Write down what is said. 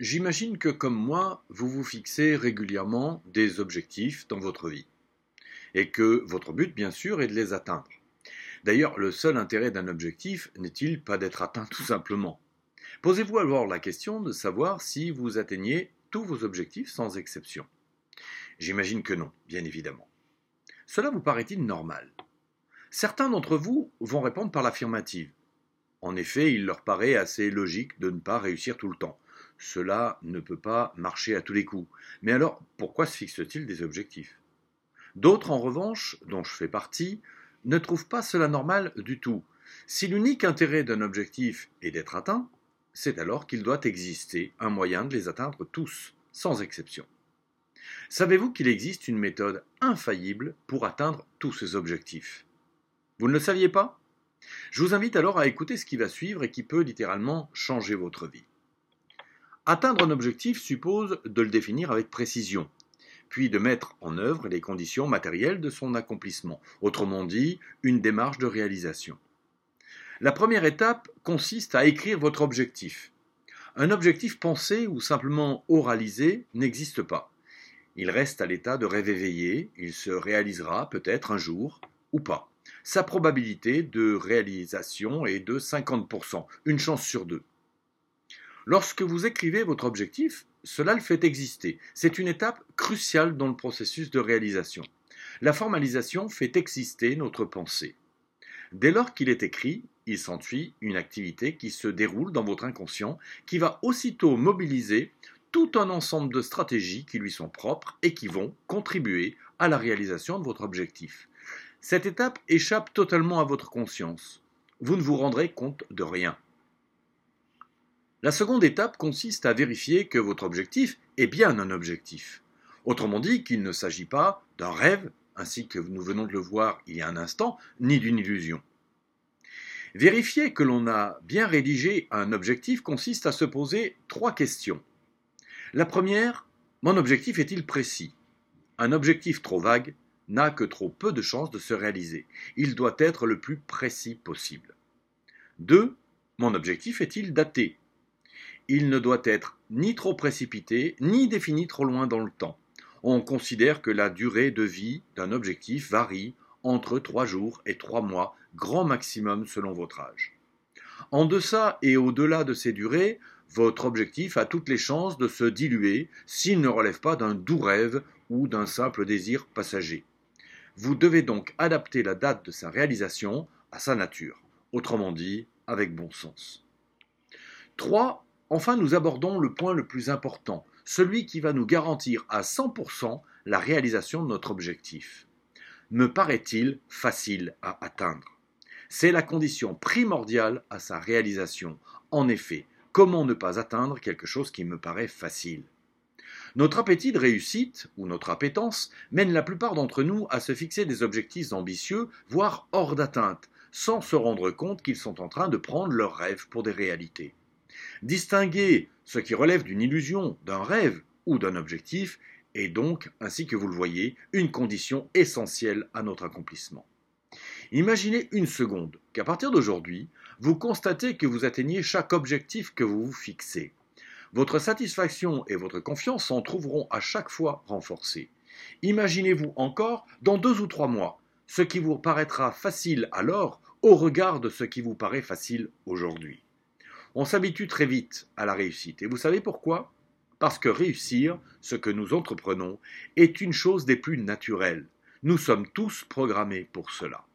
J'imagine que comme moi, vous vous fixez régulièrement des objectifs dans votre vie. Et que votre but, bien sûr, est de les atteindre. D'ailleurs, le seul intérêt d'un objectif n'est-il pas d'être atteint tout simplement? Posez-vous alors la question de savoir si vous atteignez tous vos objectifs sans exception. J'imagine que non, bien évidemment. Cela vous paraît-il normal? Certains d'entre vous vont répondre par l'affirmative. En effet, il leur paraît assez logique de ne pas réussir tout le temps. Cela ne peut pas marcher à tous les coups. Mais alors, pourquoi se fixe-t-il des objectifs? D'autres, en revanche, dont je fais partie, ne trouvent pas cela normal du tout. Si l'unique intérêt d'un objectif est d'être atteint, c'est alors qu'il doit exister un moyen de les atteindre tous, sans exception. Savez-vous qu'il existe une méthode infaillible pour atteindre tous ces objectifs? Vous ne le saviez pas? Je vous invite alors à écouter ce qui va suivre et qui peut littéralement changer votre vie. Atteindre un objectif suppose de le définir avec précision, puis de mettre en œuvre les conditions matérielles de son accomplissement, autrement dit, une démarche de réalisation. La première étape consiste à écrire votre objectif. Un objectif pensé ou simplement oralisé n'existe pas. Il reste à l'état de rêve éveillé, il se réalisera peut-être un jour ou pas. Sa probabilité de réalisation est de 50%, une chance sur deux. Lorsque vous écrivez votre objectif, cela le fait exister. C'est une étape cruciale dans le processus de réalisation. La formalisation fait exister notre pensée. Dès lors qu'il est écrit, il s'ensuit une activité qui se déroule dans votre inconscient, qui va aussitôt mobiliser tout un ensemble de stratégies qui lui sont propres et qui vont contribuer à la réalisation de votre objectif. Cette étape échappe totalement à votre conscience. Vous ne vous rendrez compte de rien. La seconde étape consiste à vérifier que votre objectif est bien un objectif. Autrement dit, qu'il ne s'agit pas d'un rêve, ainsi que nous venons de le voir il y a un instant, ni d'une illusion. Vérifier que l'on a bien rédigé un objectif consiste à se poser trois questions. La première, mon objectif est-il précis? Un objectif trop vague n'a que trop peu de chances de se réaliser. Il doit être le plus précis possible. 2. Mon objectif est-il daté? Il ne doit être ni trop précipité, ni défini trop loin dans le temps. On considère que la durée de vie d'un objectif varie entre 3 jours et 3 mois, grand maximum selon votre âge. En deçà et au-delà de ces durées, votre objectif a toutes les chances de se diluer s'il ne relève pas d'un doux rêve ou d'un simple désir passager. Vous devez donc adapter la date de sa réalisation à sa nature, autrement dit, avec bon sens. 3. Enfin, nous abordons le point le plus important, celui qui va nous garantir à 100% la réalisation de notre objectif. Me paraît-il facile à atteindre? C'est la condition primordiale à sa réalisation. En effet, comment ne pas atteindre quelque chose qui me paraît facile? Notre appétit de réussite, ou notre appétence, mène la plupart d'entre nous à se fixer des objectifs ambitieux, voire hors d'atteinte, sans se rendre compte qu'ils sont en train de prendre leurs rêves pour des réalités. Distinguer ce qui relève d'une illusion, d'un rêve ou d'un objectif est donc, ainsi que vous le voyez, une condition essentielle à notre accomplissement. Imaginez une seconde qu'à partir d'aujourd'hui, vous constatez que vous atteignez chaque objectif que vous vous fixez. Votre satisfaction et votre confiance s'en trouveront à chaque fois renforcées. Imaginez-vous encore dans deux ou trois mois, ce qui vous paraîtra facile alors au regard de ce qui vous paraît facile aujourd'hui. On s'habitue très vite à la réussite. Et vous savez pourquoi? Parce que réussir, ce que nous entreprenons, est une chose des plus naturelles. Nous sommes tous programmés pour cela.